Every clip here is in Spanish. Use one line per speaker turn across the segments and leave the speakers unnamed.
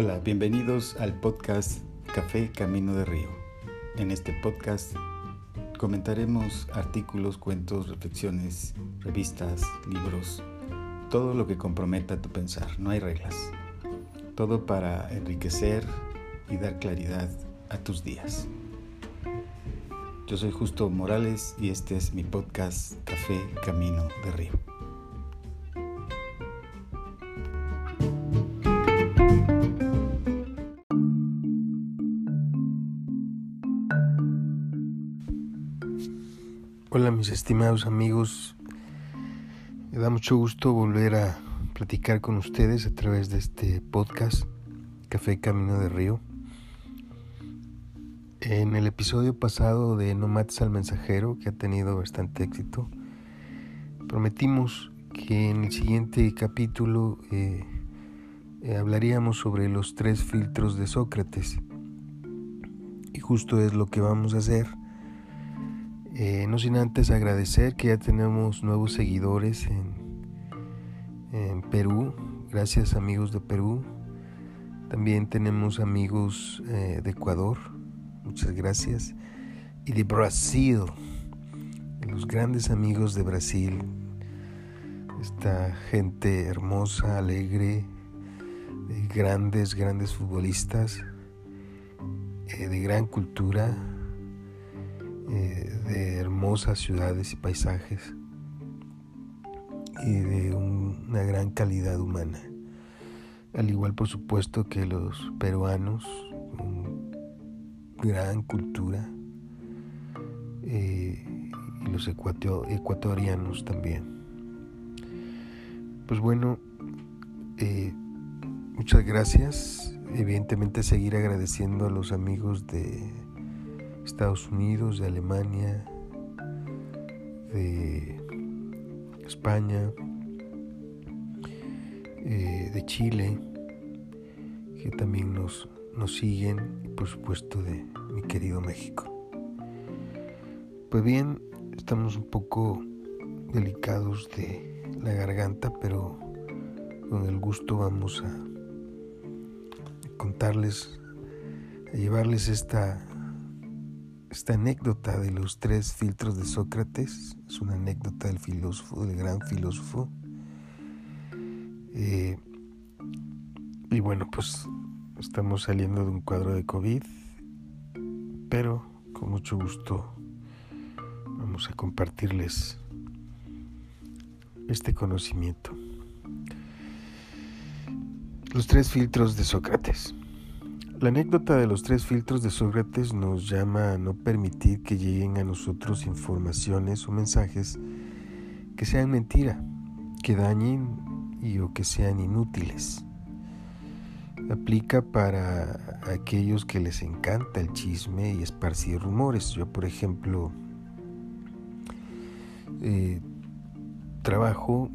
Hola, bienvenidos al podcast Café Camino de Río. En este podcast comentaremos artículos, cuentos, reflexiones, revistas, libros, todo lo que comprometa tu pensar, no hay reglas. Todo para enriquecer y dar claridad a tus días. Yo soy Justo Morales y este es mi podcast Café Camino de Río.
Estimados amigos, me da mucho gusto volver a platicar con ustedes a través de este podcast Café Camino de Río. En el episodio pasado de No mates al mensajero, que ha tenido bastante éxito, prometimos que en el siguiente capítulo eh, hablaríamos sobre los tres filtros de Sócrates. Y justo es lo que vamos a hacer eh, no sin antes agradecer que ya tenemos nuevos seguidores en, Perú. Gracias amigos de Perú. También tenemos amigos eh, de Ecuador. Muchas gracias. Y de Brasil. Los grandes amigos de Brasil. Esta gente hermosa, alegre, de grandes, grandes futbolistas, eh, de gran cultura eh, de hermosas ciudades y paisajes y de una gran calidad humana. Al igual, por supuesto, que los peruanos, gran cultura, eh, y los ecuatorianos también. Pues bueno, eh, muchas gracias. Evidentemente seguir agradeciendo a los amigos de Estados Unidos, de Alemania, de España, eh, de Chile, que también nos, nos siguen, y por supuesto de mi querido México. Pues bien, estamos un poco delicados de la garganta, pero con el gusto vamos a contarles, a llevarles esta esta anécdota de los tres filtros de Sócrates es una anécdota del filósofo, del gran filósofo. Eh, y bueno, pues estamos saliendo de un cuadro de COVID, pero con mucho gusto vamos a compartirles este conocimiento. Los tres filtros de Sócrates. La anécdota de los tres filtros de Sócrates nos llama a no permitir que lleguen a nosotros informaciones o mensajes que sean mentira, que dañen y o que sean inútiles. Aplica para aquellos que les encanta el chisme y esparcir rumores. Yo, por ejemplo, eh, trabajo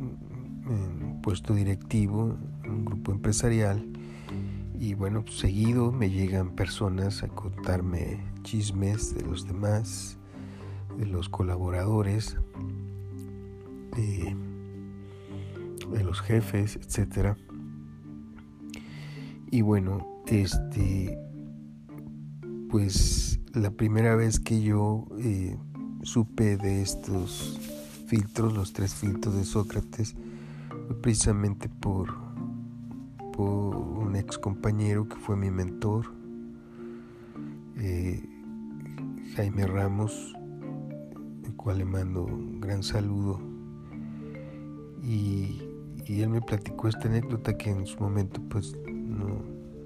en puesto directivo en un grupo empresarial y bueno, pues, seguido me llegan personas a contarme chismes de los demás, de los colaboradores, de, los jefes, etcétera. Y bueno, este, pues la primera vez que yo eh, supe de estos filtros, los tres filtros de Sócrates, precisamente por un ex compañero que fue mi mentor, eh, Jaime Ramos, el cual le mando un gran saludo. Y, él me platicó esta anécdota que en su momento pues no,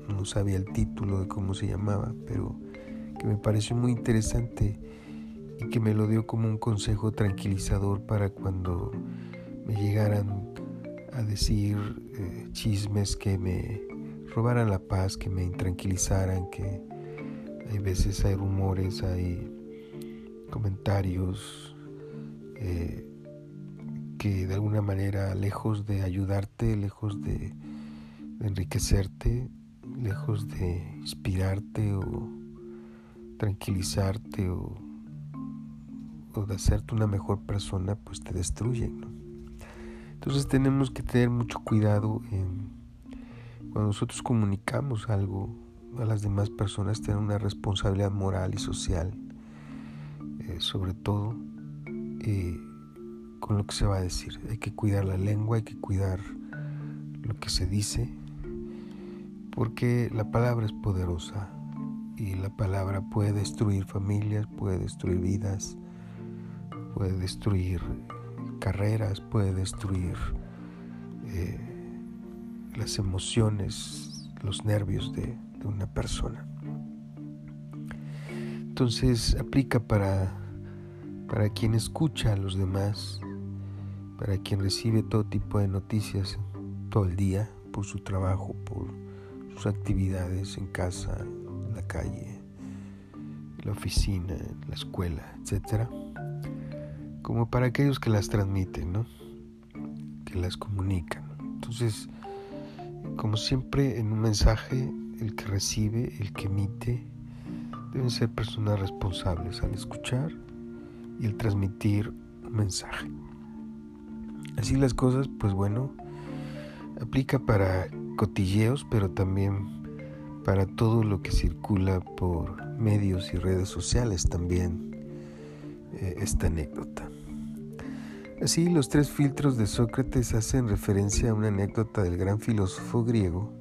no sabía el título de cómo se llamaba, pero que me pareció muy interesante y que me lo dio como un consejo tranquilizador para cuando me llegaran a decir eh, chismes que me robaran la paz, que me intranquilizaran, que hay veces hay rumores, hay comentarios eh, que de alguna manera, lejos de ayudarte, lejos de, enriquecerte, lejos de inspirarte o tranquilizarte o, o de hacerte una mejor persona, pues te destruyen. Entonces tenemos que tener mucho cuidado Cuando nosotros comunicamos algo a las demás personas, tenemos una responsabilidad moral y social, eh, sobre todo eh, con lo que se va a decir. Hay que cuidar la lengua, hay que cuidar lo que se dice, porque la palabra es poderosa y la palabra puede destruir familias, puede destruir vidas, puede destruir carreras, puede destruir eh, las emociones, los nervios de, de una persona. Entonces aplica para, para quien escucha a los demás, para quien recibe todo tipo de noticias todo el día por su trabajo, por sus actividades en casa, en la calle, en la oficina, en la escuela, etcétera como para aquellos que las transmiten, ¿no? que las comunican. Entonces, como siempre en un mensaje, el que recibe, el que emite, deben ser personas responsables al escuchar y al transmitir un mensaje. Así las cosas, pues bueno, aplica para cotilleos, pero también para todo lo que circula por medios y redes sociales también eh, esta anécdota. Así, los tres filtros de Sócrates hacen referencia a una anécdota del gran filósofo griego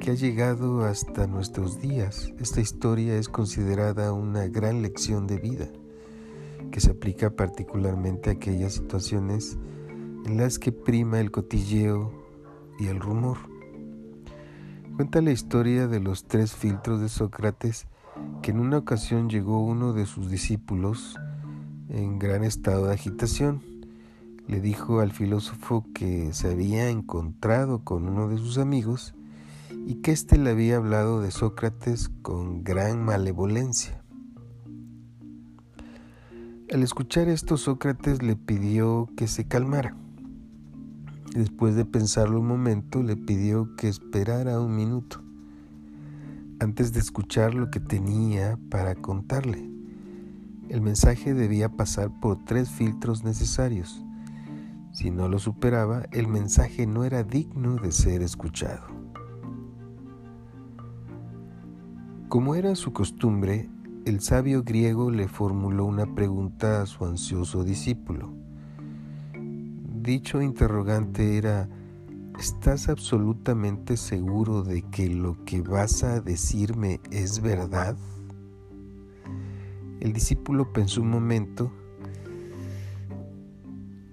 que ha llegado hasta nuestros días. Esta historia es considerada una gran lección de vida, que se aplica particularmente a aquellas situaciones en las que prima el cotilleo y el rumor. Cuenta la historia de los tres filtros de Sócrates que en una ocasión llegó uno de sus discípulos en gran estado de agitación le dijo al filósofo que se había encontrado con uno de sus amigos y que éste le había hablado de Sócrates con gran malevolencia. Al escuchar esto, Sócrates le pidió que se calmara. Después de pensarlo un momento, le pidió que esperara un minuto antes de escuchar lo que tenía para contarle. El mensaje debía pasar por tres filtros necesarios si no lo superaba, el mensaje no era digno de ser escuchado. Como era su costumbre, el sabio griego le formuló una pregunta a su ansioso discípulo. Dicho interrogante era, ¿estás absolutamente seguro de que lo que vas a decirme es verdad? El discípulo pensó un momento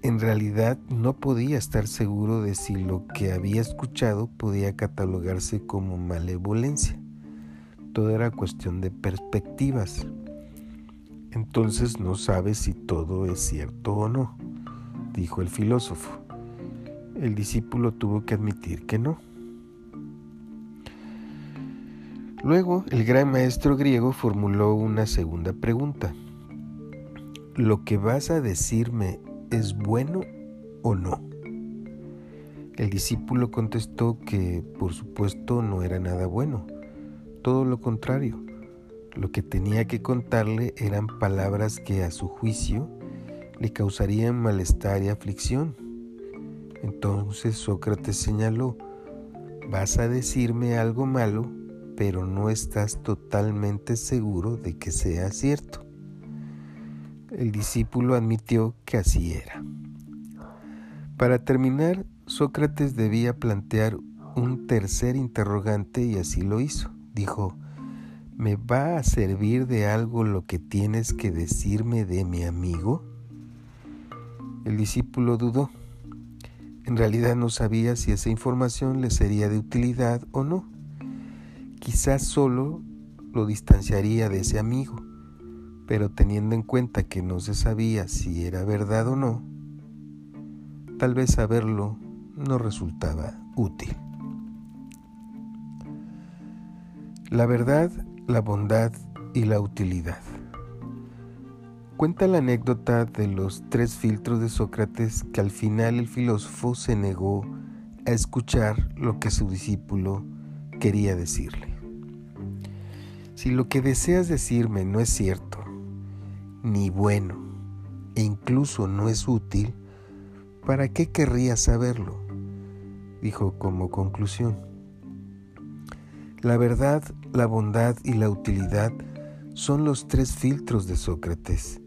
en realidad no podía estar seguro de si lo que había escuchado podía catalogarse como malevolencia. Todo era cuestión de perspectivas. Entonces no sabe si todo es cierto o no, dijo el filósofo. El discípulo tuvo que admitir que no. Luego el gran maestro griego formuló una segunda pregunta. ¿Lo que vas a decirme es bueno o no? El discípulo contestó que por supuesto no era nada bueno, todo lo contrario. Lo que tenía que contarle eran palabras que a su juicio le causarían malestar y aflicción. Entonces Sócrates señaló, vas a decirme algo malo, pero no estás totalmente seguro de que sea cierto. El discípulo admitió que así era. Para terminar, Sócrates debía plantear un tercer interrogante y así lo hizo. Dijo, ¿me va a servir de algo lo que tienes que decirme de mi amigo? El discípulo dudó. En realidad no sabía si esa información le sería de utilidad o no. Quizás solo lo distanciaría de ese amigo pero teniendo en cuenta que no se sabía si era verdad o no, tal vez saberlo no resultaba útil. La verdad, la bondad y la utilidad. Cuenta la anécdota de los tres filtros de Sócrates que al final el filósofo se negó a escuchar lo que su discípulo quería decirle. Si lo que deseas decirme no es cierto, ni bueno e incluso no es útil, ¿para qué querría saberlo? Dijo como conclusión. La verdad, la bondad y la utilidad son los tres filtros de Sócrates.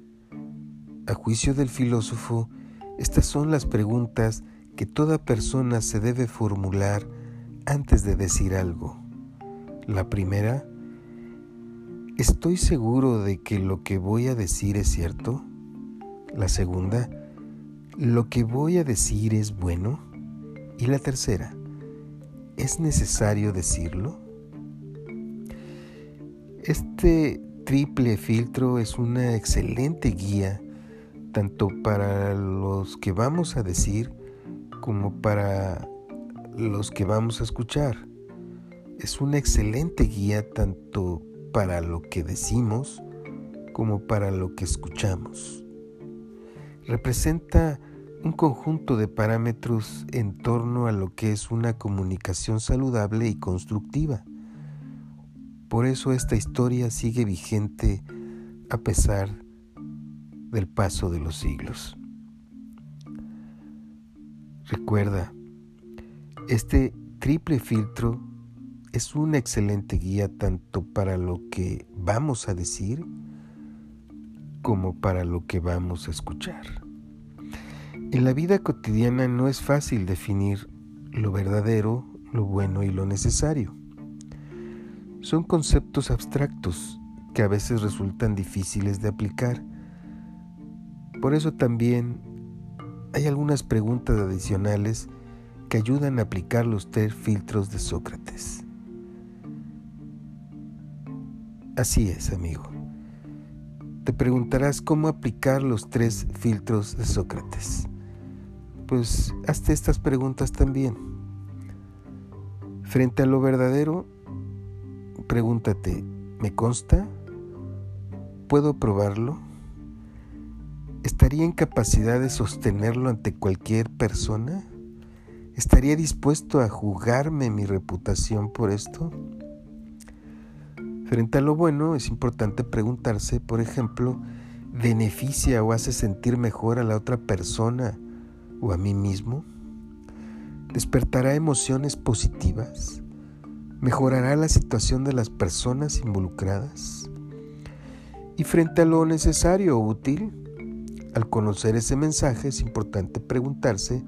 A juicio del filósofo, estas son las preguntas que toda persona se debe formular antes de decir algo. La primera, ¿estoy seguro de que lo que voy a decir es cierto? La segunda, ¿lo que voy a decir es bueno? Y la tercera, ¿es necesario decirlo? Este triple filtro es una excelente guía tanto para los que vamos a decir como para los que vamos a escuchar. Es una excelente guía tanto para lo que decimos como para lo que escuchamos. Representa un conjunto de parámetros en torno a lo que es una comunicación saludable y constructiva. Por eso esta historia sigue vigente a pesar del paso de los siglos. Recuerda, este triple filtro es una excelente guía tanto para lo que vamos a decir como para lo que vamos a escuchar. En la vida cotidiana no es fácil definir lo verdadero, lo bueno y lo necesario son conceptos abstractos que a veces resultan difíciles de aplicar. Por eso también hay algunas preguntas adicionales que ayudan a aplicar los tres filtros de Sócrates. Así es, amigo. Te preguntarás cómo aplicar los tres filtros de Sócrates. Pues hazte estas preguntas también. Frente a lo verdadero, Pregúntate, ¿me consta? ¿Puedo probarlo? ¿Estaría en capacidad de sostenerlo ante cualquier persona? ¿Estaría dispuesto a jugarme mi reputación por esto? Frente a lo bueno es importante preguntarse, por ejemplo, ¿beneficia o hace sentir mejor a la otra persona o a mí mismo? ¿Despertará emociones positivas? ¿Mejorará la situación de las personas involucradas? Y frente a lo necesario o útil, al conocer ese mensaje es importante preguntarse,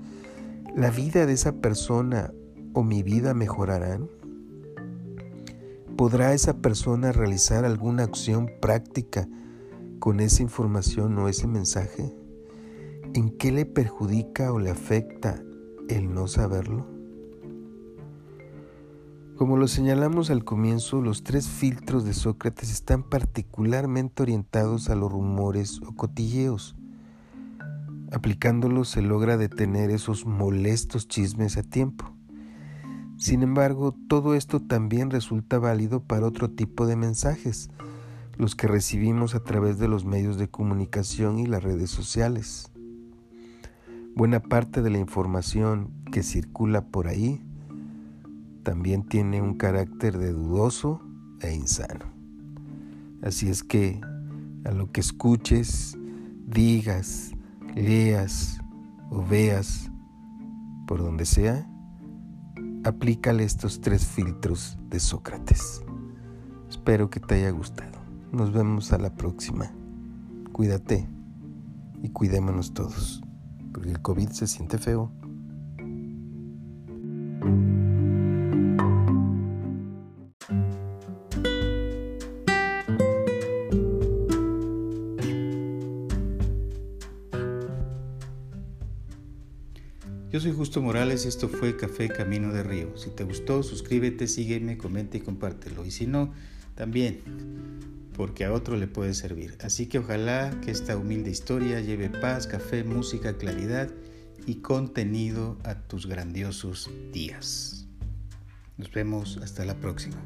¿la vida de esa persona o mi vida mejorarán? ¿Podrá esa persona realizar alguna acción práctica con esa información o ese mensaje? ¿En qué le perjudica o le afecta el no saberlo? Como lo señalamos al comienzo, los tres filtros de Sócrates están particularmente orientados a los rumores o cotilleos. Aplicándolos se logra detener esos molestos chismes a tiempo. Sin embargo, todo esto también resulta válido para otro tipo de mensajes, los que recibimos a través de los medios de comunicación y las redes sociales. Buena parte de la información que circula por ahí también tiene un carácter de dudoso e insano. Así es que a lo que escuches, digas, leas o veas, por donde sea, aplícale estos tres filtros de Sócrates. Espero que te haya gustado. Nos vemos a la próxima. Cuídate y cuidémonos todos, porque el COVID se siente feo.
Yo soy Justo Morales y esto fue Café Camino de Río. Si te gustó, suscríbete, sígueme, comenta y compártelo. Y si no, también, porque a otro le puede servir. Así que ojalá que esta humilde historia lleve paz, café, música, claridad y contenido a tus grandiosos días. Nos vemos hasta la próxima.